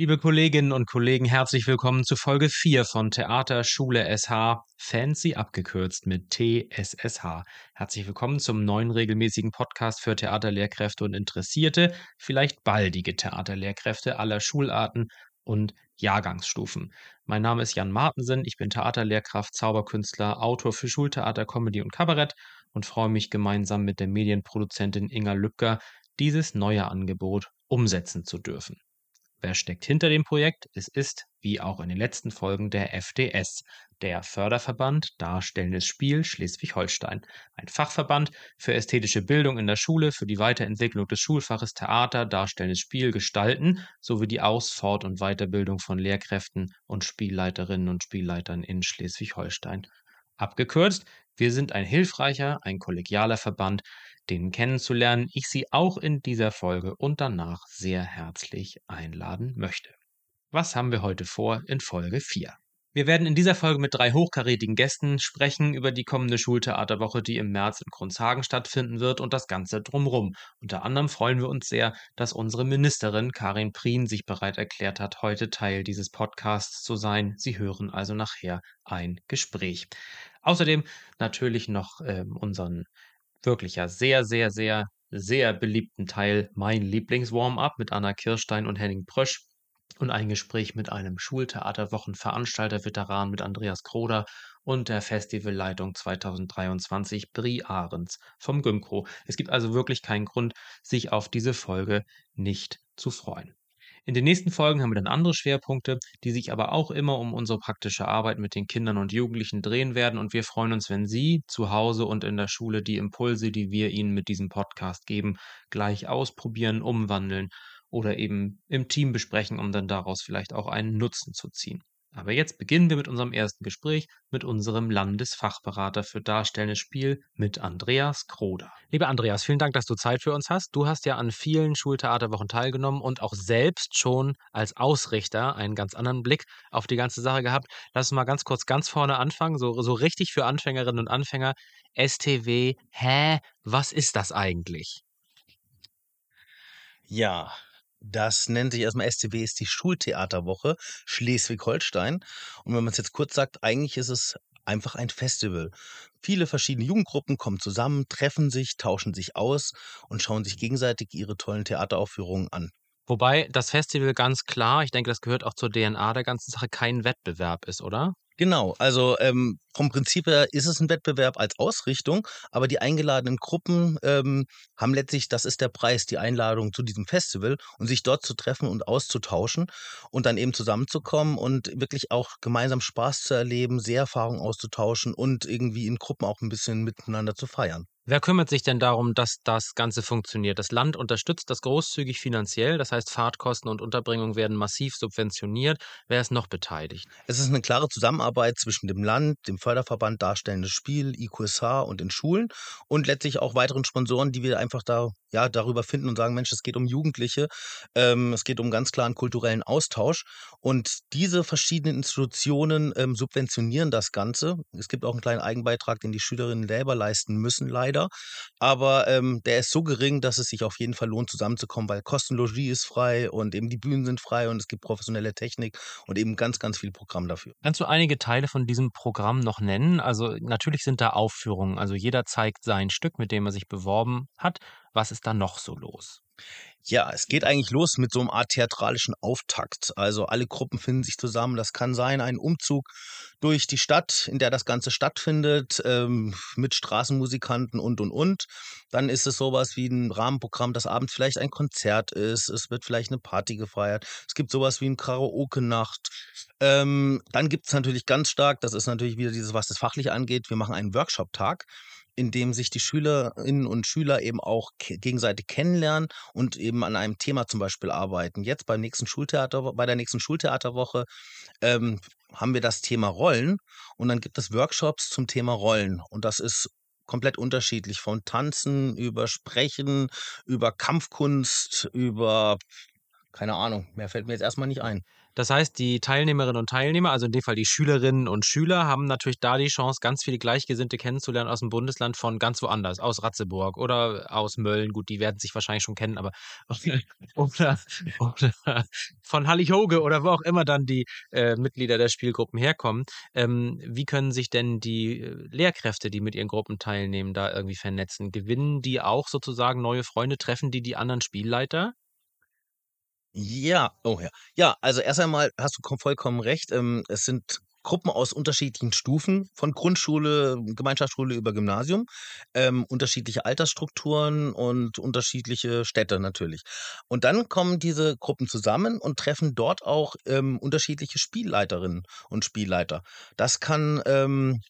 Liebe Kolleginnen und Kollegen, herzlich willkommen zu Folge 4 von Theater Schule SH, fancy abgekürzt mit TSSH. Herzlich willkommen zum neuen regelmäßigen Podcast für Theaterlehrkräfte und Interessierte, vielleicht baldige Theaterlehrkräfte aller Schularten und Jahrgangsstufen. Mein Name ist Jan Martensen, ich bin Theaterlehrkraft, Zauberkünstler, Autor für Schultheater, Comedy und Kabarett und freue mich gemeinsam mit der Medienproduzentin Inga Lübcker, dieses neue Angebot umsetzen zu dürfen. Wer steckt hinter dem Projekt? Es ist, wie auch in den letzten Folgen, der FDS, der Förderverband Darstellendes Spiel Schleswig-Holstein, ein Fachverband für ästhetische Bildung in der Schule, für die Weiterentwicklung des Schulfaches Theater, Darstellendes Spiel gestalten sowie die Aus-, Fort- und Weiterbildung von Lehrkräften und Spielleiterinnen und Spielleitern in Schleswig-Holstein. Abgekürzt, wir sind ein hilfreicher, ein kollegialer Verband, den kennenzulernen ich Sie auch in dieser Folge und danach sehr herzlich einladen möchte. Was haben wir heute vor in Folge 4? Wir werden in dieser Folge mit drei hochkarätigen Gästen sprechen über die kommende Schultheaterwoche, die im März in Grundshagen stattfinden wird und das Ganze drumrum. Unter anderem freuen wir uns sehr, dass unsere Ministerin Karin Prien sich bereit erklärt hat, heute Teil dieses Podcasts zu sein. Sie hören also nachher ein Gespräch. Außerdem natürlich noch äh, unseren wirklich ja sehr, sehr, sehr, sehr beliebten Teil Mein Lieblings-Warm-Up mit Anna Kirstein und Henning Prösch und ein Gespräch mit einem Schultheaterwochenveranstalter-Veteran mit Andreas Kroder und der Festivalleitung 2023 Brie Ahrens vom Gymco. Es gibt also wirklich keinen Grund, sich auf diese Folge nicht zu freuen. In den nächsten Folgen haben wir dann andere Schwerpunkte, die sich aber auch immer um unsere praktische Arbeit mit den Kindern und Jugendlichen drehen werden und wir freuen uns, wenn Sie zu Hause und in der Schule die Impulse, die wir Ihnen mit diesem Podcast geben, gleich ausprobieren, umwandeln oder eben im Team besprechen, um dann daraus vielleicht auch einen Nutzen zu ziehen. Aber jetzt beginnen wir mit unserem ersten Gespräch mit unserem Landesfachberater für Darstellendes Spiel mit Andreas Kroder. Lieber Andreas, vielen Dank, dass du Zeit für uns hast. Du hast ja an vielen Schultheaterwochen teilgenommen und auch selbst schon als Ausrichter einen ganz anderen Blick auf die ganze Sache gehabt. Lass uns mal ganz kurz ganz vorne anfangen, so, so richtig für Anfängerinnen und Anfänger. STW, hä, was ist das eigentlich? Ja, das nennt sich erstmal STW, ist die Schultheaterwoche Schleswig-Holstein. Und wenn man es jetzt kurz sagt, eigentlich ist es einfach ein Festival. Viele verschiedene Jugendgruppen kommen zusammen, treffen sich, tauschen sich aus und schauen sich gegenseitig ihre tollen Theateraufführungen an. Wobei das Festival ganz klar, ich denke, das gehört auch zur DNA der ganzen Sache, kein Wettbewerb ist, oder? Genau, also ähm, vom Prinzip her ist es ein Wettbewerb als Ausrichtung, aber die eingeladenen Gruppen ähm, haben letztlich, das ist der Preis, die Einladung zu diesem Festival und sich dort zu treffen und auszutauschen und dann eben zusammenzukommen und wirklich auch gemeinsam Spaß zu erleben, sehr Erfahrungen auszutauschen und irgendwie in Gruppen auch ein bisschen miteinander zu feiern. Wer kümmert sich denn darum, dass das Ganze funktioniert? Das Land unterstützt das großzügig finanziell, das heißt Fahrtkosten und Unterbringung werden massiv subventioniert. Wer ist noch beteiligt? Es ist eine klare Zusammenarbeit zwischen dem Land, dem Förderverband Darstellendes Spiel, IQSH und den Schulen und letztlich auch weiteren Sponsoren, die wir einfach da ja, darüber finden und sagen, Mensch, es geht um Jugendliche, ähm, es geht um ganz klaren kulturellen Austausch und diese verschiedenen Institutionen ähm, subventionieren das Ganze. Es gibt auch einen kleinen Eigenbeitrag, den die Schülerinnen selber leisten müssen, leider leider. Aber ähm, der ist so gering, dass es sich auf jeden Fall lohnt, zusammenzukommen, weil Kostenlogie ist frei und eben die Bühnen sind frei und es gibt professionelle Technik und eben ganz, ganz viel Programm dafür. Kannst du einige Teile von diesem Programm noch nennen? Also natürlich sind da Aufführungen, also jeder zeigt sein Stück, mit dem er sich beworben hat. Was ist da noch so los? Ja, es geht eigentlich los mit so einem Art theatralischen Auftakt. Also alle Gruppen finden sich zusammen. Das kann sein ein Umzug durch die Stadt, in der das Ganze stattfindet, ähm, mit Straßenmusikanten und, und, und. Dann ist es sowas wie ein Rahmenprogramm, das abends vielleicht ein Konzert ist. Es wird vielleicht eine Party gefeiert. Es gibt sowas wie ein Karaoke-Nacht. Ähm, dann gibt es natürlich ganz stark, das ist natürlich wieder dieses, was das fachlich angeht, wir machen einen Workshop-Tag in dem sich die Schülerinnen und Schüler eben auch gegenseitig kennenlernen und eben an einem Thema zum Beispiel arbeiten. Jetzt beim nächsten Schultheater, bei der nächsten Schultheaterwoche ähm, haben wir das Thema Rollen und dann gibt es Workshops zum Thema Rollen und das ist komplett unterschiedlich von Tanzen über Sprechen, über Kampfkunst, über keine Ahnung, mehr fällt mir jetzt erstmal nicht ein. Das heißt, die Teilnehmerinnen und Teilnehmer, also in dem Fall die Schülerinnen und Schüler, haben natürlich da die Chance, ganz viele Gleichgesinnte kennenzulernen aus dem Bundesland von ganz woanders, aus Ratzeburg oder aus Mölln. Gut, die werden sich wahrscheinlich schon kennen, aber oder, oder von Hallighoge oder wo auch immer dann die äh, Mitglieder der Spielgruppen herkommen. Ähm, wie können sich denn die äh, Lehrkräfte, die mit ihren Gruppen teilnehmen, da irgendwie vernetzen? Gewinnen die auch sozusagen neue Freunde? Treffen die die anderen Spielleiter? Ja, oh ja. Ja, also erst einmal hast du vollkommen recht. Ähm, es sind Gruppen aus unterschiedlichen Stufen, von Grundschule, Gemeinschaftsschule über Gymnasium, ähm, unterschiedliche Altersstrukturen und unterschiedliche Städte natürlich. Und dann kommen diese Gruppen zusammen und treffen dort auch ähm, unterschiedliche Spielleiterinnen und Spielleiter. Das kann ähm,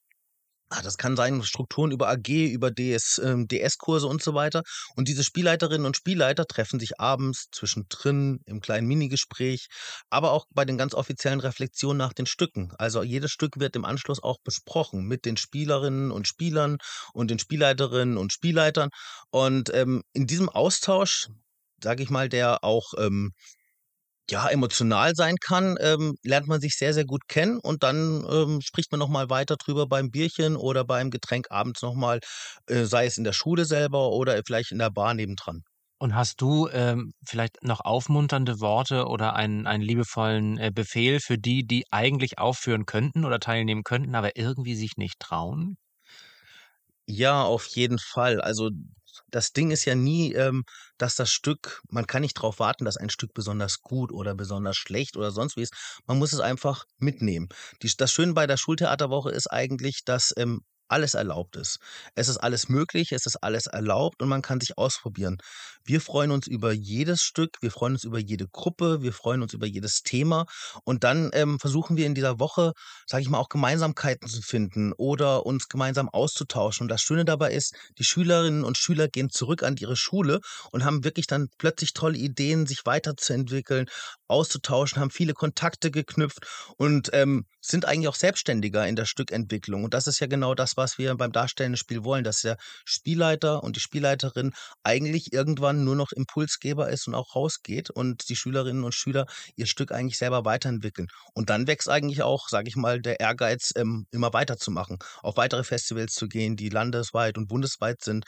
Ah, das kann sein, Strukturen über AG, über DS, ähm, DS-Kurse und so weiter. Und diese Spielleiterinnen und Spielleiter treffen sich abends zwischendrin im kleinen Minigespräch, aber auch bei den ganz offiziellen Reflexionen nach den Stücken. Also jedes Stück wird im Anschluss auch besprochen mit den Spielerinnen und Spielern und den Spielleiterinnen und Spielleitern. Und ähm, in diesem Austausch, sage ich mal, der auch ähm, ja, emotional sein kann, ähm, lernt man sich sehr, sehr gut kennen und dann ähm, spricht man nochmal weiter drüber beim Bierchen oder beim Getränk abends nochmal, äh, sei es in der Schule selber oder vielleicht in der Bar nebendran. Und hast du ähm, vielleicht noch aufmunternde Worte oder einen, einen liebevollen äh, Befehl für die, die eigentlich aufführen könnten oder teilnehmen könnten, aber irgendwie sich nicht trauen? Ja, auf jeden Fall. Also das Ding ist ja nie, ähm, dass das Stück, man kann nicht darauf warten, dass ein Stück besonders gut oder besonders schlecht oder sonst wie ist. Man muss es einfach mitnehmen. Die, das Schöne bei der Schultheaterwoche ist eigentlich, dass ähm, alles erlaubt ist. Es ist alles möglich, es ist alles erlaubt und man kann sich ausprobieren. Wir freuen uns über jedes Stück, wir freuen uns über jede Gruppe, wir freuen uns über jedes Thema und dann ähm, versuchen wir in dieser Woche, sage ich mal, auch Gemeinsamkeiten zu finden oder uns gemeinsam auszutauschen. Und das Schöne dabei ist, die Schülerinnen und Schüler gehen zurück an ihre Schule und haben wirklich dann plötzlich tolle Ideen, sich weiterzuentwickeln, auszutauschen, haben viele Kontakte geknüpft und ähm, sind eigentlich auch selbstständiger in der Stückentwicklung. Und das ist ja genau das, was wir beim darstellenden Spiel wollen, dass der Spielleiter und die Spielleiterin eigentlich irgendwann nur noch Impulsgeber ist und auch rausgeht und die Schülerinnen und Schüler ihr Stück eigentlich selber weiterentwickeln. Und dann wächst eigentlich auch, sage ich mal, der Ehrgeiz, ähm, immer weiterzumachen, auf weitere Festivals zu gehen, die landesweit und bundesweit sind,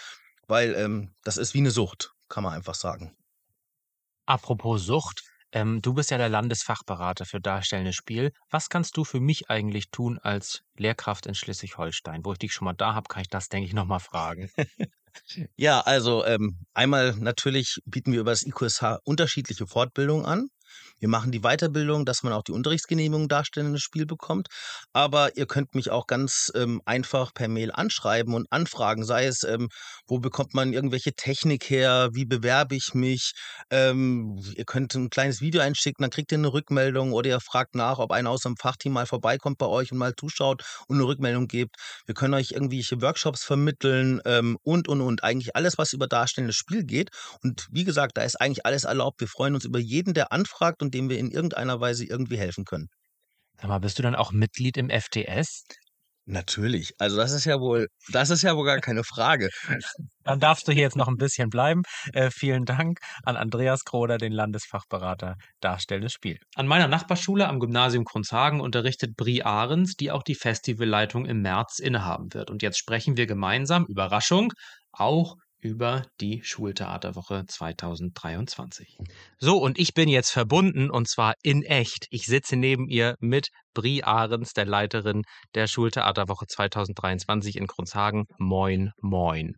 weil ähm, das ist wie eine Sucht, kann man einfach sagen. Apropos Sucht, ähm, du bist ja der Landesfachberater für darstellendes Spiel. Was kannst du für mich eigentlich tun als Lehrkraft in Schleswig-Holstein? Wo ich dich schon mal da habe, kann ich das, denke ich, nochmal fragen. ja, also ähm, einmal natürlich bieten wir über das IQSH unterschiedliche Fortbildungen an. Wir machen die Weiterbildung, dass man auch die Unterrichtsgenehmigung darstellendes Spiel bekommt. Aber ihr könnt mich auch ganz ähm, einfach per Mail anschreiben und anfragen, sei es, ähm, wo bekommt man irgendwelche Technik her, wie bewerbe ich mich. Ähm, ihr könnt ein kleines Video einschicken, dann kriegt ihr eine Rückmeldung oder ihr fragt nach, ob einer aus dem Fachteam mal vorbeikommt bei euch und mal zuschaut und eine Rückmeldung gibt. Wir können euch irgendwelche Workshops vermitteln ähm, und, und, und. Eigentlich alles, was über darstellendes Spiel geht. Und wie gesagt, da ist eigentlich alles erlaubt. Wir freuen uns über jeden, der anfragt und dem wir in irgendeiner Weise irgendwie helfen können. Sag mal, bist du dann auch Mitglied im FTS? Natürlich. Also das ist ja wohl, das ist ja wohl gar keine Frage. Dann darfst du hier jetzt noch ein bisschen bleiben. Äh, vielen Dank an Andreas Kroder, den Landesfachberater Darstellendes Spiel. An meiner Nachbarschule am Gymnasium Kronshagen unterrichtet Brie Ahrens, die auch die Festivalleitung im März innehaben wird. Und jetzt sprechen wir gemeinsam, Überraschung, auch über die Schultheaterwoche 2023. So, und ich bin jetzt verbunden und zwar in echt. Ich sitze neben ihr mit Brie Ahrens, der Leiterin der Schultheaterwoche 2023 in Kronshagen. Moin, moin.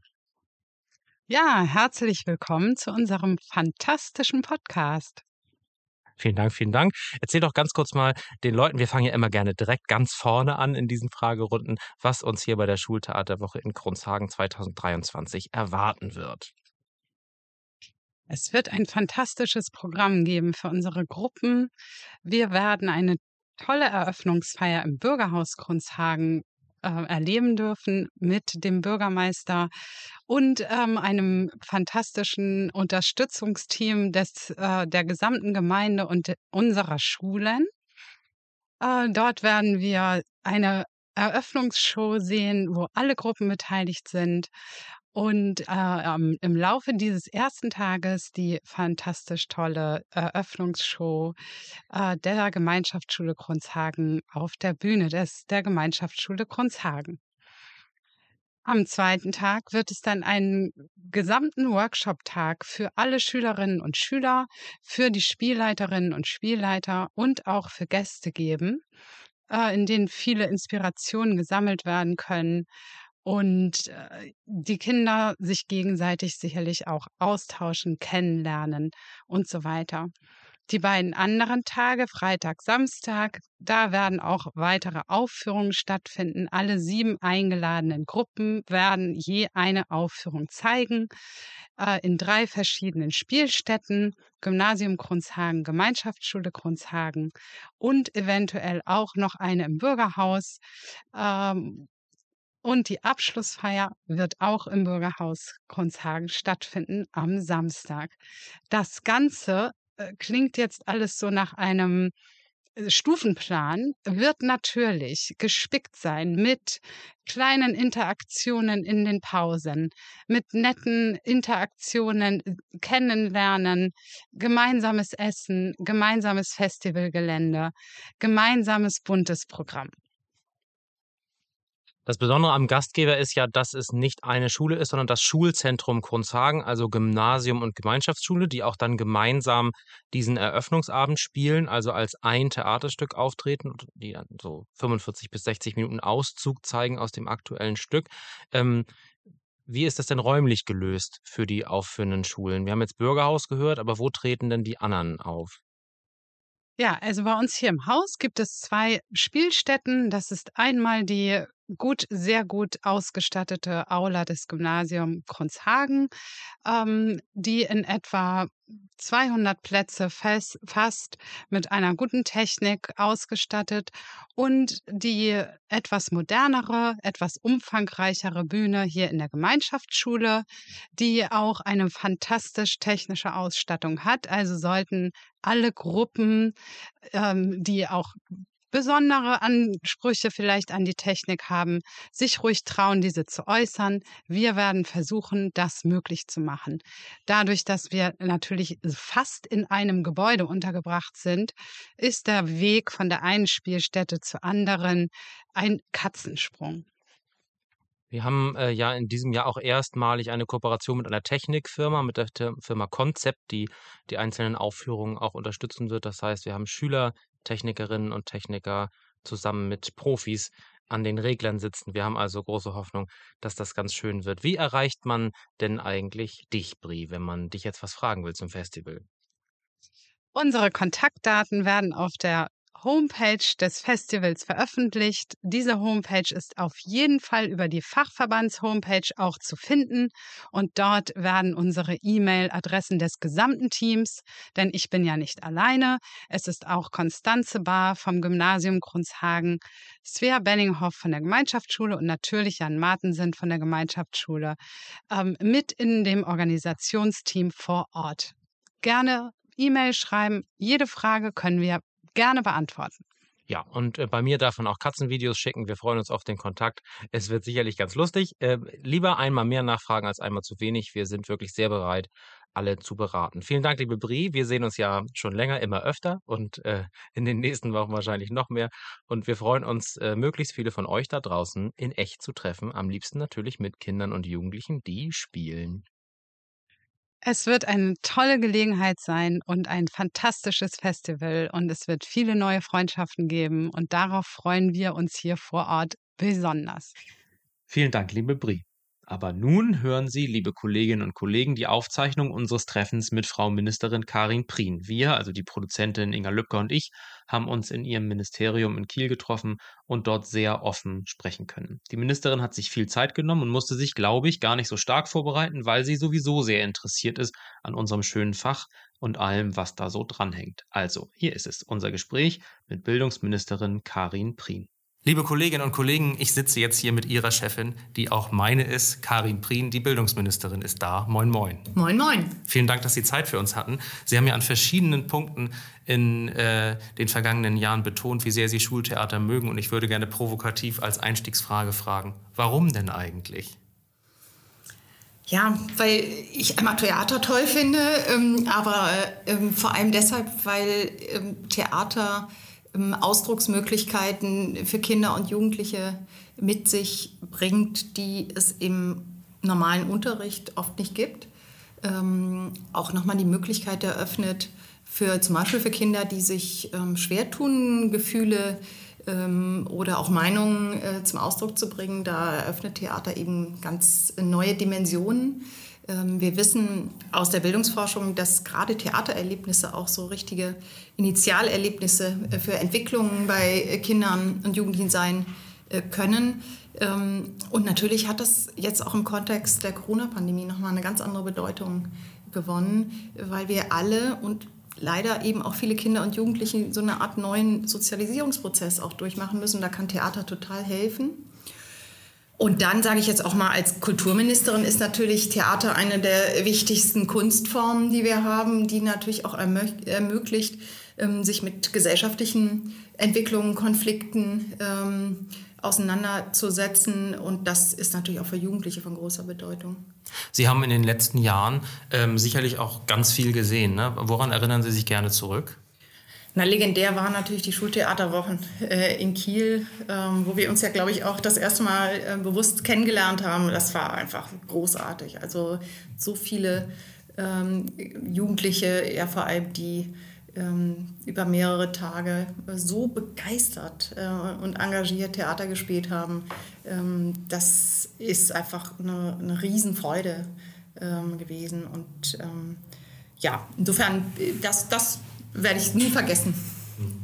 Ja, herzlich willkommen zu unserem fantastischen Podcast. Vielen Dank, vielen Dank. Erzähl doch ganz kurz mal den Leuten, wir fangen ja immer gerne direkt ganz vorne an in diesen Fragerunden, was uns hier bei der Schultheaterwoche in Kronshagen 2023 erwarten wird. Es wird ein fantastisches Programm geben für unsere Gruppen. Wir werden eine tolle Eröffnungsfeier im Bürgerhaus Kronshagen äh, erleben dürfen mit dem Bürgermeister und ähm, einem fantastischen Unterstützungsteam des, äh, der gesamten Gemeinde und unserer Schulen. Äh, dort werden wir eine Eröffnungsshow sehen, wo alle Gruppen beteiligt sind. Und äh, im Laufe dieses ersten Tages die fantastisch tolle Eröffnungsshow äh, der Gemeinschaftsschule Grunzhagen auf der Bühne des, der Gemeinschaftsschule Grunzhagen. Am zweiten Tag wird es dann einen gesamten Workshop-Tag für alle Schülerinnen und Schüler, für die Spielleiterinnen und Spielleiter und auch für Gäste geben, äh, in denen viele Inspirationen gesammelt werden können und äh, die Kinder sich gegenseitig sicherlich auch austauschen, kennenlernen und so weiter. Die beiden anderen Tage, Freitag, Samstag, da werden auch weitere Aufführungen stattfinden. Alle sieben eingeladenen Gruppen werden je eine Aufführung zeigen äh, in drei verschiedenen Spielstätten, Gymnasium Grunzhagen, Gemeinschaftsschule Grunzhagen und eventuell auch noch eine im Bürgerhaus. Ähm, und die Abschlussfeier wird auch im Bürgerhaus Grunzhagen stattfinden am Samstag. Das Ganze äh, klingt jetzt alles so nach einem äh, Stufenplan, wird natürlich gespickt sein mit kleinen Interaktionen in den Pausen, mit netten Interaktionen, äh, kennenlernen, gemeinsames Essen, gemeinsames Festivalgelände, gemeinsames buntes Programm. Das Besondere am Gastgeber ist ja, dass es nicht eine Schule ist, sondern das Schulzentrum Kronzhagen, also Gymnasium und Gemeinschaftsschule, die auch dann gemeinsam diesen Eröffnungsabend spielen, also als ein Theaterstück auftreten, die dann so 45 bis 60 Minuten Auszug zeigen aus dem aktuellen Stück. Ähm, wie ist das denn räumlich gelöst für die aufführenden Schulen? Wir haben jetzt Bürgerhaus gehört, aber wo treten denn die anderen auf? Ja, also bei uns hier im Haus gibt es zwei Spielstätten. Das ist einmal die gut, sehr gut ausgestattete Aula des Gymnasium Kronshagen, ähm, die in etwa 200 Plätze fest, fast mit einer guten Technik ausgestattet und die etwas modernere, etwas umfangreichere Bühne hier in der Gemeinschaftsschule, die auch eine fantastisch technische Ausstattung hat. Also sollten alle Gruppen, ähm, die auch besondere Ansprüche vielleicht an die Technik haben, sich ruhig trauen, diese zu äußern. Wir werden versuchen, das möglich zu machen. Dadurch, dass wir natürlich fast in einem Gebäude untergebracht sind, ist der Weg von der einen Spielstätte zur anderen ein Katzensprung. Wir haben äh, ja in diesem Jahr auch erstmalig eine Kooperation mit einer Technikfirma, mit der Firma Concept, die die einzelnen Aufführungen auch unterstützen wird. Das heißt, wir haben Schüler, Technikerinnen und Techniker zusammen mit Profis an den Reglern sitzen. Wir haben also große Hoffnung, dass das ganz schön wird. Wie erreicht man denn eigentlich dich, Brie, wenn man dich jetzt was fragen will zum Festival? Unsere Kontaktdaten werden auf der Homepage des Festivals veröffentlicht. Diese Homepage ist auf jeden Fall über die Fachverbands-Homepage auch zu finden und dort werden unsere E-Mail-Adressen des gesamten Teams, denn ich bin ja nicht alleine. Es ist auch Konstanze Bar vom Gymnasium Grunzhagen, Svea Benninghoff von der Gemeinschaftsschule und natürlich Jan Martensen von der Gemeinschaftsschule ähm, mit in dem Organisationsteam vor Ort. Gerne E-Mail schreiben. Jede Frage können wir gerne beantworten. Ja, und äh, bei mir darf man auch Katzenvideos schicken. Wir freuen uns auf den Kontakt. Es wird sicherlich ganz lustig. Äh, lieber einmal mehr nachfragen als einmal zu wenig. Wir sind wirklich sehr bereit, alle zu beraten. Vielen Dank, liebe Brie. Wir sehen uns ja schon länger, immer öfter und äh, in den nächsten Wochen wahrscheinlich noch mehr. Und wir freuen uns, äh, möglichst viele von euch da draußen in echt zu treffen. Am liebsten natürlich mit Kindern und Jugendlichen, die spielen. Es wird eine tolle Gelegenheit sein und ein fantastisches Festival und es wird viele neue Freundschaften geben und darauf freuen wir uns hier vor Ort besonders. Vielen Dank, liebe Brie. Aber nun hören Sie, liebe Kolleginnen und Kollegen, die Aufzeichnung unseres Treffens mit Frau Ministerin Karin Prien. Wir, also die Produzentin Inga Lübcker und ich, haben uns in ihrem Ministerium in Kiel getroffen und dort sehr offen sprechen können. Die Ministerin hat sich viel Zeit genommen und musste sich, glaube ich, gar nicht so stark vorbereiten, weil sie sowieso sehr interessiert ist an unserem schönen Fach und allem, was da so dranhängt. Also, hier ist es, unser Gespräch mit Bildungsministerin Karin Prien. Liebe Kolleginnen und Kollegen, ich sitze jetzt hier mit Ihrer Chefin, die auch meine ist, Karin Prien, die Bildungsministerin, ist da. Moin, moin. Moin, moin. Vielen Dank, dass Sie Zeit für uns hatten. Sie haben ja an verschiedenen Punkten in äh, den vergangenen Jahren betont, wie sehr Sie Schultheater mögen. Und ich würde gerne provokativ als Einstiegsfrage fragen, warum denn eigentlich? Ja, weil ich einmal Theater toll finde, ähm, aber ähm, vor allem deshalb, weil ähm, Theater Ausdrucksmöglichkeiten für Kinder und Jugendliche mit sich bringt, die es im normalen Unterricht oft nicht gibt. Ähm, auch nochmal die Möglichkeit eröffnet, für zum Beispiel für Kinder, die sich ähm, schwer tun, Gefühle ähm, oder auch Meinungen äh, zum Ausdruck zu bringen. Da eröffnet Theater eben ganz neue Dimensionen. Ähm, wir wissen aus der Bildungsforschung, dass gerade Theatererlebnisse auch so richtige Initialerlebnisse äh, für Entwicklungen bei Kindern und Jugendlichen sein äh, können. Ähm, und natürlich hat das jetzt auch im Kontext der Corona-Pandemie nochmal eine ganz andere Bedeutung gewonnen, weil wir alle und leider eben auch viele Kinder und Jugendliche so eine Art neuen Sozialisierungsprozess auch durchmachen müssen. Da kann Theater total helfen. Und dann sage ich jetzt auch mal als Kulturministerin ist natürlich Theater eine der wichtigsten Kunstformen, die wir haben, die natürlich auch ermöglicht, ähm, sich mit gesellschaftlichen Entwicklungen, Konflikten ähm, auseinanderzusetzen. Und das ist natürlich auch für Jugendliche von großer Bedeutung. Sie haben in den letzten Jahren ähm, sicherlich auch ganz viel gesehen. Ne? Woran erinnern Sie sich gerne zurück? Na, legendär waren natürlich die Schultheaterwochen äh, in Kiel, ähm, wo wir uns ja, glaube ich, auch das erste Mal äh, bewusst kennengelernt haben. Das war einfach großartig. Also so viele ähm, Jugendliche, ja vor allem die ähm, über mehrere Tage so begeistert äh, und engagiert Theater gespielt haben. Ähm, das ist einfach eine, eine Riesenfreude ähm, gewesen. Und ähm, ja, insofern, das, das werde ich nie vergessen.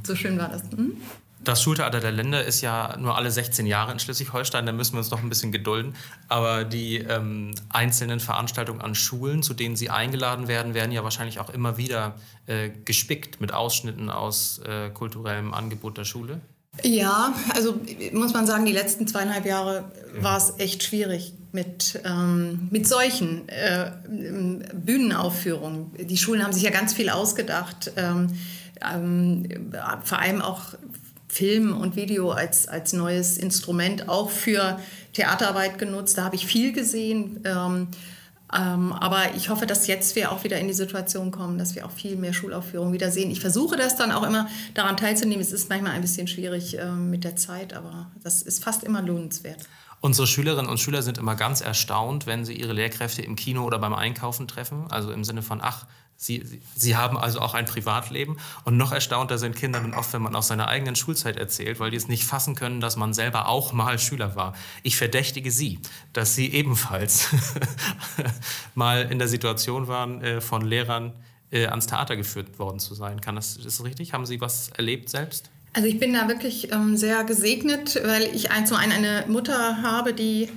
So schön war das. Hm? Das Schultheater der Länder ist ja nur alle 16 Jahre in Schleswig-Holstein, da müssen wir uns noch ein bisschen gedulden. Aber die ähm, einzelnen Veranstaltungen an Schulen, zu denen Sie eingeladen werden, werden ja wahrscheinlich auch immer wieder äh, gespickt mit Ausschnitten aus äh, kulturellem Angebot der Schule. Ja, also muss man sagen, die letzten zweieinhalb Jahre war es echt schwierig mit, ähm, mit solchen äh, Bühnenaufführungen. Die Schulen haben sich ja ganz viel ausgedacht, ähm, ähm, vor allem auch Film und Video als, als neues Instrument auch für Theaterarbeit genutzt. Da habe ich viel gesehen. Ähm, ähm, aber ich hoffe, dass jetzt wir auch wieder in die Situation kommen, dass wir auch viel mehr Schulaufführungen wieder sehen. Ich versuche das dann auch immer daran teilzunehmen. Es ist manchmal ein bisschen schwierig äh, mit der Zeit, aber das ist fast immer lohnenswert. Unsere Schülerinnen und Schüler sind immer ganz erstaunt, wenn sie ihre Lehrkräfte im Kino oder beim Einkaufen treffen. Also im Sinne von, ach, Sie, sie, sie, haben also auch ein Privatleben. Und noch erstaunter sind Kinder dann oft, wenn man aus seiner eigenen Schulzeit erzählt, weil die es nicht fassen können, dass man selber auch mal Schüler war. Ich verdächtige Sie, dass Sie ebenfalls mal in der Situation waren, äh, von Lehrern äh, ans Theater geführt worden zu sein. Kann das, ist das richtig? Haben Sie was erlebt selbst? Also ich bin da wirklich ähm, sehr gesegnet, weil ich ein, zum einen eine Mutter habe, die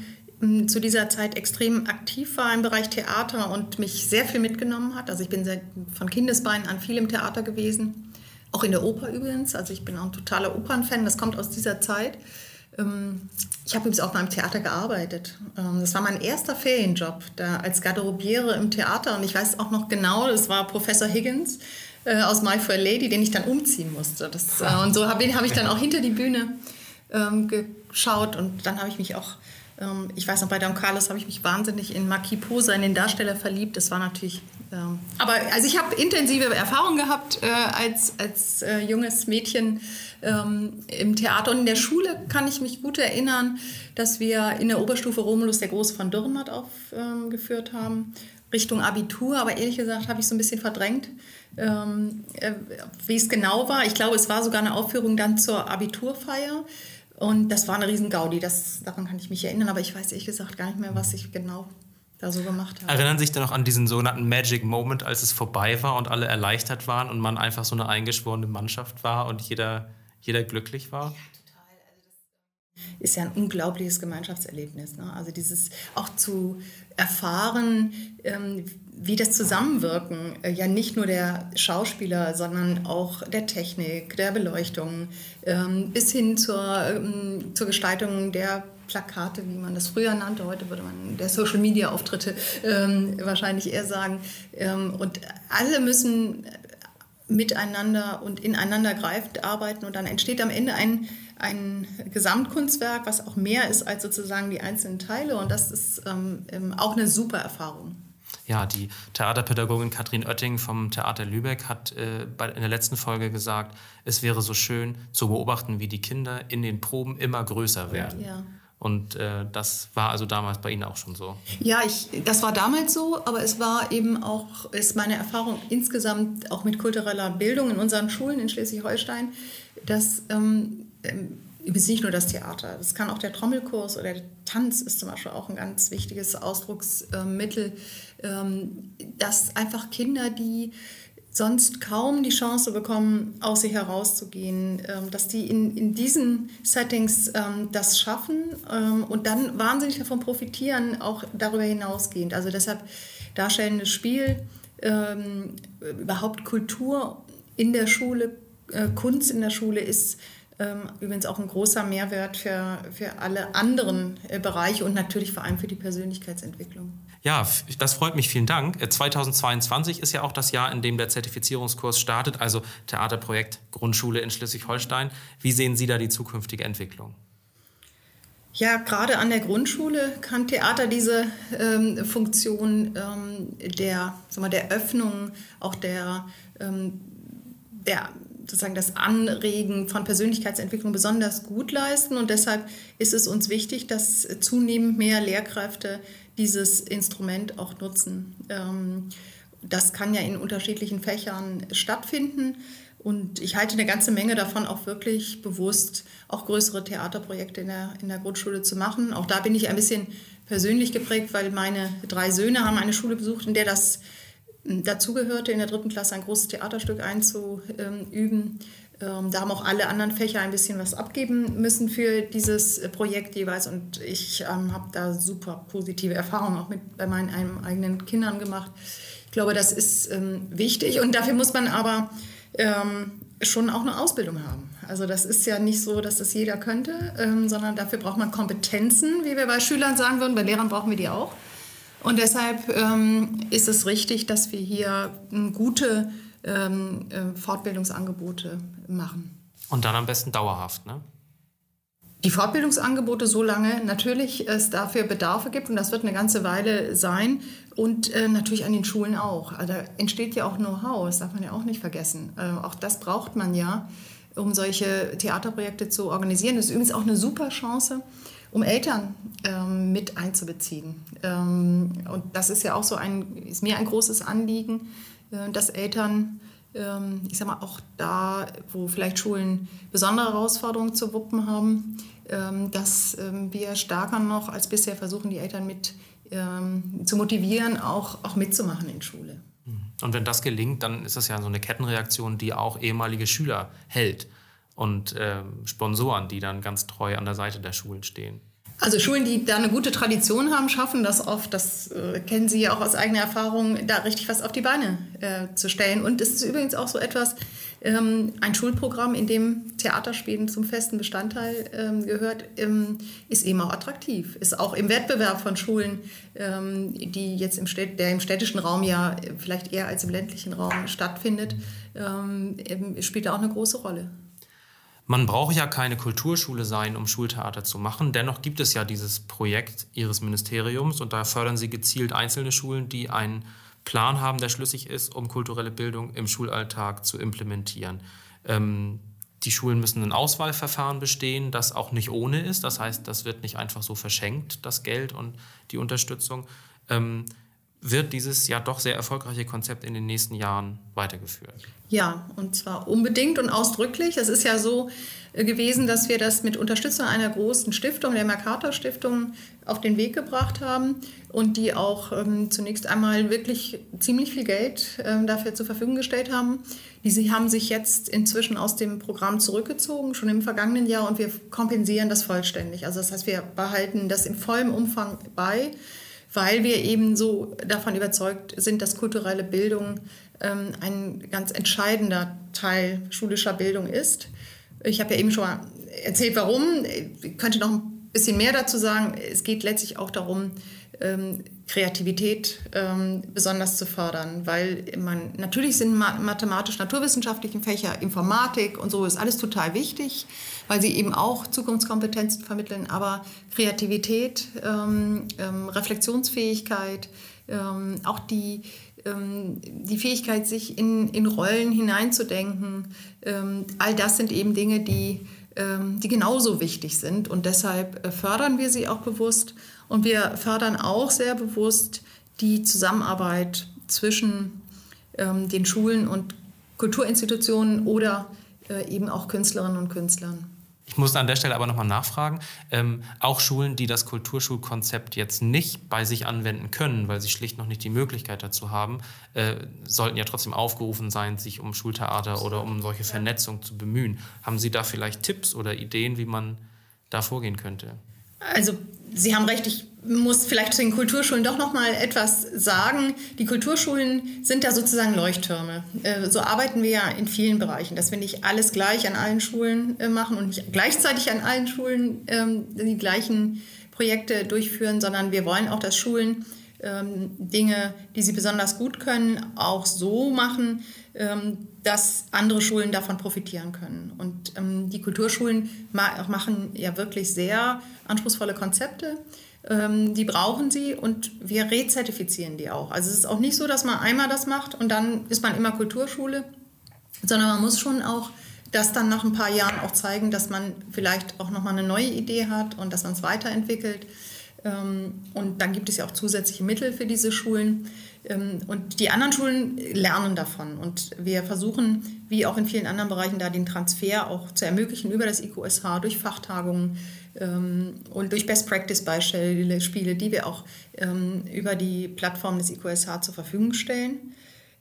zu dieser Zeit extrem aktiv war im Bereich Theater und mich sehr viel mitgenommen hat. Also ich bin seit, von Kindesbeinen an viel im Theater gewesen, auch in der Oper übrigens. Also ich bin auch ein totaler Opernfan, das kommt aus dieser Zeit. Ähm, ich habe übrigens auch mal im Theater gearbeitet. Ähm, das war mein erster Ferienjob, da als Garderobiere im Theater. Und ich weiß auch noch genau, das war Professor Higgins äh, aus My Fair Lady, den ich dann umziehen musste. Das, äh, und so habe hab ich dann auch hinter die Bühne ähm, geschaut und dann habe ich mich auch ähm, ich weiß noch, bei Don Carlos habe ich mich wahnsinnig in Maki Posa, in den Darsteller verliebt. Das war natürlich. Ähm, aber also ich habe intensive Erfahrungen gehabt äh, als, als äh, junges Mädchen ähm, im Theater. Und in der Schule kann ich mich gut erinnern, dass wir in der Oberstufe Romulus der Große von Dürrenmatt aufgeführt haben. Richtung Abitur, aber ehrlich gesagt habe ich so ein bisschen verdrängt, ähm, äh, wie es genau war. Ich glaube, es war sogar eine Aufführung dann zur Abiturfeier. Und das war eine riesen Gaudi, das, daran kann ich mich erinnern, aber ich weiß ehrlich gesagt gar nicht mehr, was ich genau da so gemacht habe. Erinnern Sie sich denn noch an diesen sogenannten Magic Moment, als es vorbei war und alle erleichtert waren und man einfach so eine eingeschworene Mannschaft war und jeder, jeder glücklich war? Ja, ist ja ein unglaubliches Gemeinschaftserlebnis. Ne? Also dieses auch zu erfahren, ähm, wie das Zusammenwirken äh, ja nicht nur der Schauspieler, sondern auch der Technik, der Beleuchtung, ähm, bis hin zur, ähm, zur Gestaltung der Plakate, wie man das früher nannte. Heute würde man der Social Media Auftritte ähm, wahrscheinlich eher sagen. Ähm, und alle müssen miteinander und ineinander greifend arbeiten und dann entsteht am Ende ein, ein Gesamtkunstwerk, was auch mehr ist als sozusagen die einzelnen Teile und das ist ähm, ähm auch eine super Erfahrung. Ja, die Theaterpädagogin Katrin Oetting vom Theater Lübeck hat äh, in der letzten Folge gesagt, es wäre so schön zu beobachten, wie die Kinder in den Proben immer größer werden. Ja. Und äh, das war also damals bei Ihnen auch schon so. Ja, ich, das war damals so, aber es war eben auch, ist meine Erfahrung insgesamt auch mit kultureller Bildung in unseren Schulen in Schleswig-Holstein, dass ähm, ähm ist nicht nur das Theater, das kann auch der Trommelkurs oder der Tanz ist zum Beispiel auch ein ganz wichtiges Ausdrucksmittel, ähm, dass einfach Kinder, die sonst kaum die Chance bekommen, aus sich herauszugehen, ähm, dass die in, in diesen Settings ähm, das schaffen ähm, und dann wahnsinnig davon profitieren, auch darüber hinausgehend. Also deshalb darstellendes Spiel, überhaupt Kultur in der Schule, äh, Kunst in der Schule ist übrigens auch ein großer Mehrwert für, für alle anderen äh, Bereiche und natürlich vor allem für die Persönlichkeitsentwicklung. Ja, das freut mich. Vielen Dank. 2022 äh, ist ja auch das Jahr, in dem der Zertifizierungskurs startet, also Theaterprojekt Grundschule in Schleswig-Holstein. Wie sehen Sie da die zukünftige Entwicklung? Ja, gerade an der Grundschule kann Theater diese ähm, Funktion ähm, der, sag mal, der Öffnung, auch der, ähm, der sozusagen das Anregen von Persönlichkeitsentwicklung besonders gut leisten. Und deshalb ist es uns wichtig, dass zunehmend mehr Lehrkräfte dieses Instrument auch nutzen. Ähm, das kann ja in unterschiedlichen Fächern stattfinden. Und ich halte eine ganze Menge davon auch wirklich bewusst, auch größere Theaterprojekte in der, in der Grundschule zu machen. Auch da bin ich ein bisschen persönlich geprägt, weil meine drei Söhne haben eine Schule besucht, in der das hm, dazugehörte, in der dritten Klasse ein großes Theaterstück einzuüben. Ähm, da haben auch alle anderen Fächer ein bisschen was abgeben müssen für dieses äh, Projekt jeweils. Und ich ähm, habe da super positive Erfahrungen auch mit bei meinen eigenen Kindern gemacht. Ich glaube, das ist ähm, wichtig und dafür muss man aber ähm, schon auch eine Ausbildung haben. Also das ist ja nicht so, dass das jeder könnte, ähm, sondern dafür braucht man Kompetenzen, wie wir bei Schülern sagen würden. Bei Lehrern brauchen wir die auch. Und deshalb ähm, ist es richtig, dass wir hier gute ähm, äh, Fortbildungsangebote machen. Und dann am besten dauerhaft, ne? Die Fortbildungsangebote so lange natürlich es dafür Bedarfe gibt und das wird eine ganze Weile sein und äh, natürlich an den Schulen auch. Also da entsteht ja auch Know-how, das darf man ja auch nicht vergessen. Äh, auch das braucht man ja, um solche Theaterprojekte zu organisieren. Das ist übrigens auch eine super Chance, um Eltern ähm, mit einzubeziehen. Ähm, und das ist ja auch so ein, ist mir ein großes Anliegen, äh, dass Eltern, ähm, ich sag mal, auch da, wo vielleicht Schulen besondere Herausforderungen zu wuppen haben, ähm, dass ähm, wir stärker noch als bisher versuchen, die Eltern mit zu motivieren, auch, auch mitzumachen in Schule. Und wenn das gelingt, dann ist das ja so eine Kettenreaktion, die auch ehemalige Schüler hält und äh, Sponsoren, die dann ganz treu an der Seite der Schulen stehen. Also Schulen, die da eine gute Tradition haben, schaffen das oft, das äh, kennen Sie ja auch aus eigener Erfahrung, da richtig was auf die Beine äh, zu stellen. Und es ist übrigens auch so etwas, ähm, ein Schulprogramm, in dem Theaterspielen zum festen Bestandteil ähm, gehört, ähm, ist eben auch attraktiv. Ist auch im Wettbewerb von Schulen, ähm, die jetzt im, Städt der im städtischen Raum ja vielleicht eher als im ländlichen Raum stattfindet, ähm, spielt da auch eine große Rolle. Man braucht ja keine Kulturschule sein, um Schultheater zu machen. Dennoch gibt es ja dieses Projekt Ihres Ministeriums und da fördern Sie gezielt einzelne Schulen, die einen Plan haben, der schlüssig ist, um kulturelle Bildung im Schulalltag zu implementieren. Ähm, die Schulen müssen ein Auswahlverfahren bestehen, das auch nicht ohne ist. Das heißt, das wird nicht einfach so verschenkt, das Geld und die Unterstützung. Ähm, wird dieses ja doch sehr erfolgreiche Konzept in den nächsten Jahren weitergeführt? Ja, und zwar unbedingt und ausdrücklich. Es ist ja so äh, gewesen, dass wir das mit Unterstützung einer großen Stiftung, der Mercator Stiftung, auf den Weg gebracht haben und die auch ähm, zunächst einmal wirklich ziemlich viel Geld ähm, dafür zur Verfügung gestellt haben. Diese haben sich jetzt inzwischen aus dem Programm zurückgezogen, schon im vergangenen Jahr, und wir kompensieren das vollständig. Also das heißt, wir behalten das in vollem Umfang bei weil wir eben so davon überzeugt sind, dass kulturelle Bildung ähm, ein ganz entscheidender Teil schulischer Bildung ist. Ich habe ja eben schon mal erzählt, warum. Ich könnte noch ein bisschen mehr dazu sagen. Es geht letztlich auch darum, ähm, Kreativität ähm, besonders zu fördern, weil man natürlich sind mathematisch-naturwissenschaftlichen Fächer, Informatik und so ist alles total wichtig, weil sie eben auch Zukunftskompetenzen vermitteln, aber Kreativität, ähm, ähm Reflexionsfähigkeit, ähm, auch die ähm, die Fähigkeit, sich in, in Rollen hineinzudenken, all das sind eben Dinge, die die genauso wichtig sind. Und deshalb äh, fördern wir sie auch bewusst. Und wir fördern auch sehr bewusst die Zusammenarbeit zwischen ähm, den Schulen und Kulturinstitutionen oder äh, eben auch Künstlerinnen und Künstlern. Ich muss an der Stelle aber nochmal nachfragen. Ähm, auch Schulen, die das Kulturschulkonzept jetzt nicht bei sich anwenden können, weil sie schlicht noch nicht die Möglichkeit dazu haben, äh, sollten ja trotzdem aufgerufen sein, sich um Schultheater oder um solche Vernetzung zu bemühen. Haben Sie da vielleicht Tipps oder Ideen, wie man da vorgehen könnte? Also Sie haben recht, ich muss vielleicht zu den Kulturschulen doch noch mal etwas sagen. Die Kulturschulen sind da sozusagen Leuchttürme. Äh, so arbeiten wir ja in vielen Bereichen, dass wir nicht alles gleich an allen Schulen äh, machen und nicht gleichzeitig an allen Schulen ähm, die gleichen Projekte durchführen, sondern wir wollen auch, dass Schulen ähm, Dinge, die sie besonders gut können, auch so machen, ähm, dass andere Schulen davon profitieren können. Und die Kulturschulen ma machen ja wirklich sehr anspruchsvolle Konzepte. Ähm, die brauchen sie und wir rezertifizieren die auch. Also es ist auch nicht so, dass man einmal das macht und dann ist man immer Kulturschule, sondern man muss schon auch das dann nach ein paar Jahren auch zeigen, dass man vielleicht auch nochmal eine neue Idee hat und dass man es weiterentwickelt. Ähm, und dann gibt es ja auch zusätzliche Mittel für diese Schulen. Ähm, und die anderen Schulen lernen davon. Und wir versuchen, wie auch in vielen anderen Bereichen, da den Transfer auch zu ermöglichen über das IQSH, durch Fachtagungen und durch Best-Practice-Beispiele, die wir auch ähm, über die Plattform des IQSH zur Verfügung stellen.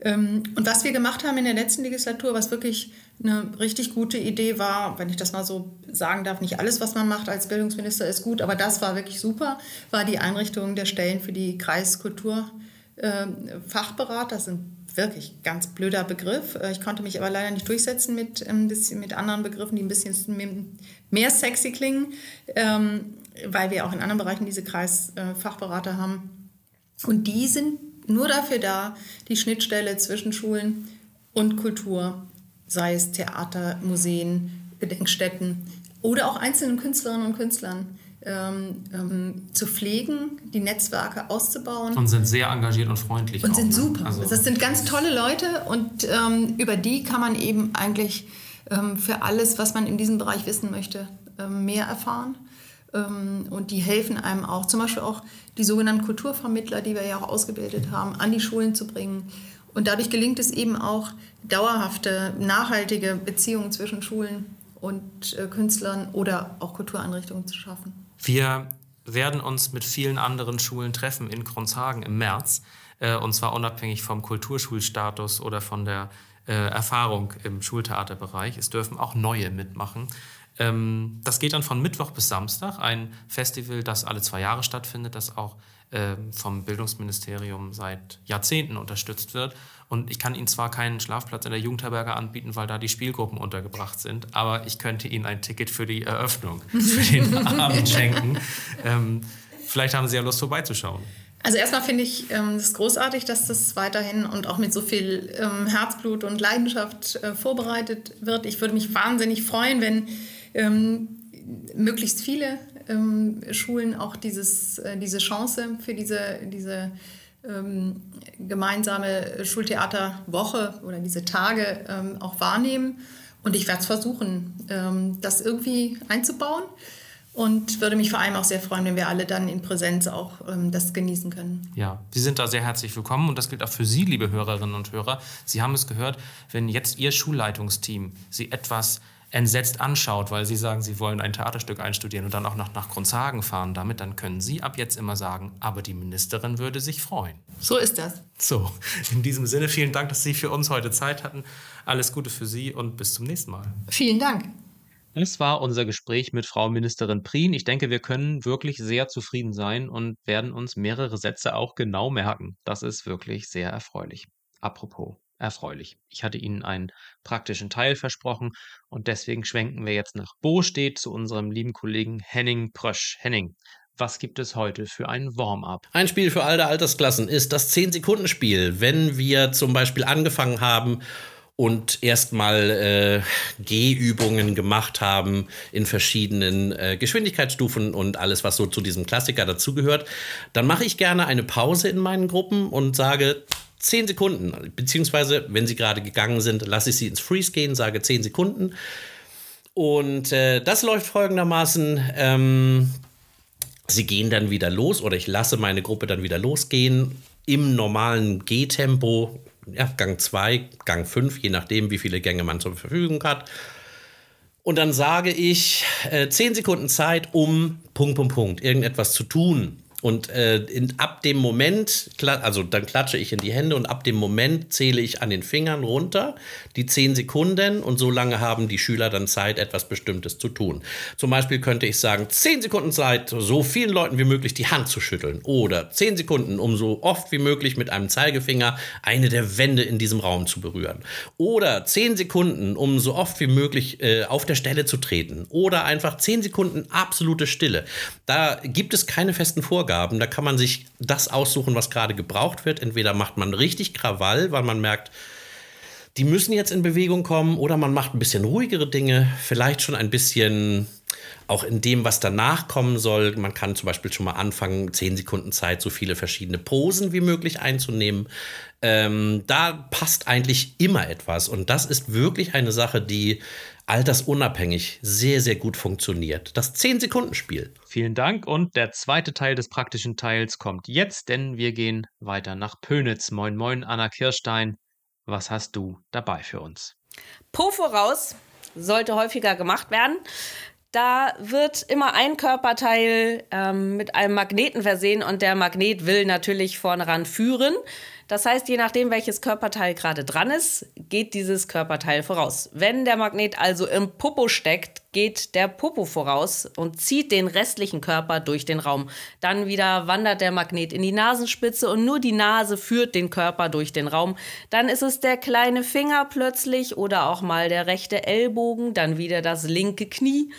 Und was wir gemacht haben in der letzten Legislatur, was wirklich eine richtig gute Idee war, wenn ich das mal so sagen darf, nicht alles, was man macht als Bildungsminister ist gut, aber das war wirklich super, war die Einrichtung der Stellen für die Kreiskultur- ähm, Fachberater sind wirklich ganz blöder Begriff. Äh, ich konnte mich aber leider nicht durchsetzen mit, ein bisschen, mit anderen Begriffen, die ein bisschen mehr sexy klingen, ähm, weil wir auch in anderen Bereichen diese Kreisfachberater haben. Und die sind nur dafür da, die Schnittstelle zwischen Schulen und Kultur, sei es Theater, Museen, Gedenkstätten oder auch einzelnen Künstlerinnen und Künstlern, ähm, ähm, zu pflegen, die Netzwerke auszubauen. Und sind sehr engagiert und freundlich. Und auch, sind ne? super. Also das sind ganz tolle Leute und ähm, über die kann man eben eigentlich ähm, für alles, was man in diesem Bereich wissen möchte, ähm, mehr erfahren. Ähm, und die helfen einem auch, zum Beispiel auch die sogenannten Kulturvermittler, die wir ja auch ausgebildet haben, an die Schulen zu bringen. Und dadurch gelingt es eben auch, dauerhafte, nachhaltige Beziehungen zwischen Schulen und äh, Künstlern oder auch Kultureinrichtungen zu schaffen. Wir werden uns mit vielen anderen Schulen treffen in Kronshagen im März. Äh, und zwar unabhängig vom Kulturschulstatus oder von der äh, Erfahrung im Schultheaterbereich. Es dürfen auch neue mitmachen. Ähm, das geht dann von Mittwoch bis Samstag. Ein Festival, das alle zwei Jahre stattfindet, das auch äh, vom Bildungsministerium seit Jahrzehnten unterstützt wird. Und ich kann Ihnen zwar keinen Schlafplatz in der Jugendherberge anbieten, weil da die Spielgruppen untergebracht sind, aber ich könnte Ihnen ein Ticket für die Eröffnung, für den Abend schenken. Ähm, vielleicht haben Sie ja Lust vorbeizuschauen. Also erstmal finde ich es ähm, großartig, dass das weiterhin und auch mit so viel ähm, Herzblut und Leidenschaft äh, vorbereitet wird. Ich würde mich wahnsinnig freuen, wenn ähm, möglichst viele ähm, Schulen auch dieses, äh, diese Chance für diese, diese ähm, gemeinsame Schultheaterwoche oder diese Tage ähm, auch wahrnehmen. Und ich werde es versuchen, ähm, das irgendwie einzubauen. Und würde mich vor allem auch sehr freuen, wenn wir alle dann in Präsenz auch ähm, das genießen können. Ja, Sie sind da sehr herzlich willkommen und das gilt auch für Sie, liebe Hörerinnen und Hörer. Sie haben es gehört, wenn jetzt Ihr Schulleitungsteam Sie etwas entsetzt anschaut, weil sie sagen, sie wollen ein Theaterstück einstudieren und dann auch noch nach Grundshagen fahren damit, dann können sie ab jetzt immer sagen, aber die Ministerin würde sich freuen. So ist das. So, in diesem Sinne vielen Dank, dass Sie für uns heute Zeit hatten. Alles Gute für Sie und bis zum nächsten Mal. Vielen Dank. Das war unser Gespräch mit Frau Ministerin Prien. Ich denke, wir können wirklich sehr zufrieden sein und werden uns mehrere Sätze auch genau merken. Das ist wirklich sehr erfreulich. Apropos erfreulich. Ich hatte Ihnen einen praktischen Teil versprochen und deswegen schwenken wir jetzt nach Bostedt zu unserem lieben Kollegen Henning Prösch. Henning, Was gibt es heute für ein Warm-up? Ein Spiel für alle Altersklassen ist das 10-Sekunden-Spiel. Wenn wir zum Beispiel angefangen haben und erstmal äh, Gehübungen gemacht haben in verschiedenen äh, Geschwindigkeitsstufen und alles, was so zu diesem Klassiker dazugehört, dann mache ich gerne eine Pause in meinen Gruppen und sage 10 Sekunden, beziehungsweise wenn sie gerade gegangen sind, lasse ich sie ins Freeze gehen, sage 10 Sekunden. Und äh, das läuft folgendermaßen. Ähm, sie gehen dann wieder los oder ich lasse meine Gruppe dann wieder losgehen im normalen Gehtempo ja, Gang 2, Gang 5, je nachdem, wie viele Gänge man zur Verfügung hat. Und dann sage ich äh, 10 Sekunden Zeit, um Punkt, Punkt, Punkt, irgendetwas zu tun. Und äh, in, ab dem Moment, also dann klatsche ich in die Hände und ab dem Moment zähle ich an den Fingern runter die zehn Sekunden und so lange haben die Schüler dann Zeit, etwas Bestimmtes zu tun. Zum Beispiel könnte ich sagen, zehn Sekunden Zeit, so vielen Leuten wie möglich die Hand zu schütteln oder zehn Sekunden, um so oft wie möglich mit einem Zeigefinger eine der Wände in diesem Raum zu berühren. Oder zehn Sekunden, um so oft wie möglich äh, auf der Stelle zu treten. Oder einfach zehn Sekunden absolute Stille. Da gibt es keine festen Vorgaben. Vorgaben. Da kann man sich das aussuchen, was gerade gebraucht wird. Entweder macht man richtig Krawall, weil man merkt, die müssen jetzt in Bewegung kommen, oder man macht ein bisschen ruhigere Dinge, vielleicht schon ein bisschen auch in dem, was danach kommen soll. Man kann zum Beispiel schon mal anfangen, zehn Sekunden Zeit, so viele verschiedene Posen wie möglich einzunehmen. Ähm, da passt eigentlich immer etwas. Und das ist wirklich eine Sache, die altersunabhängig sehr, sehr gut funktioniert. Das 10-Sekunden-Spiel. Vielen Dank. Und der zweite Teil des praktischen Teils kommt jetzt, denn wir gehen weiter nach Pönitz. Moin, moin, Anna Kirstein. Was hast du dabei für uns? Po voraus sollte häufiger gemacht werden. Da wird immer ein Körperteil ähm, mit einem Magneten versehen und der Magnet will natürlich vorne ran führen. Das heißt, je nachdem, welches Körperteil gerade dran ist, geht dieses Körperteil voraus. Wenn der Magnet also im Popo steckt, geht der Popo voraus und zieht den restlichen Körper durch den Raum. Dann wieder wandert der Magnet in die Nasenspitze und nur die Nase führt den Körper durch den Raum. Dann ist es der kleine Finger plötzlich oder auch mal der rechte Ellbogen, dann wieder das linke Knie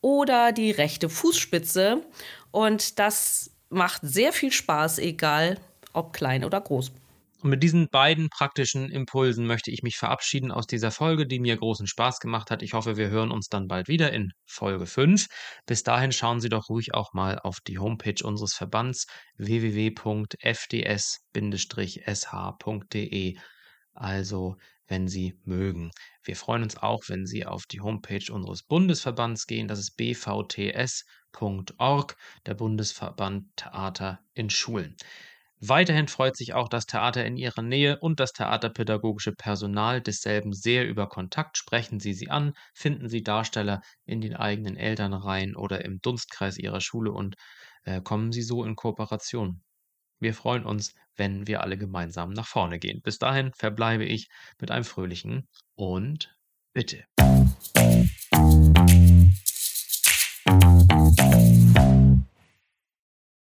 oder die rechte Fußspitze. Und das macht sehr viel Spaß, egal ob klein oder groß. Und mit diesen beiden praktischen Impulsen möchte ich mich verabschieden aus dieser Folge, die mir großen Spaß gemacht hat. Ich hoffe, wir hören uns dann bald wieder in Folge 5. Bis dahin schauen Sie doch ruhig auch mal auf die Homepage unseres Verbands www.fds-sh.de. Also, wenn Sie mögen. Wir freuen uns auch, wenn Sie auf die Homepage unseres Bundesverbands gehen. Das ist bvts.org, der Bundesverband Theater in Schulen. Weiterhin freut sich auch das Theater in Ihrer Nähe und das theaterpädagogische Personal desselben sehr über Kontakt. Sprechen Sie sie an, finden Sie Darsteller in den eigenen Elternreihen oder im Dunstkreis Ihrer Schule und äh, kommen Sie so in Kooperation. Wir freuen uns, wenn wir alle gemeinsam nach vorne gehen. Bis dahin verbleibe ich mit einem fröhlichen und bitte.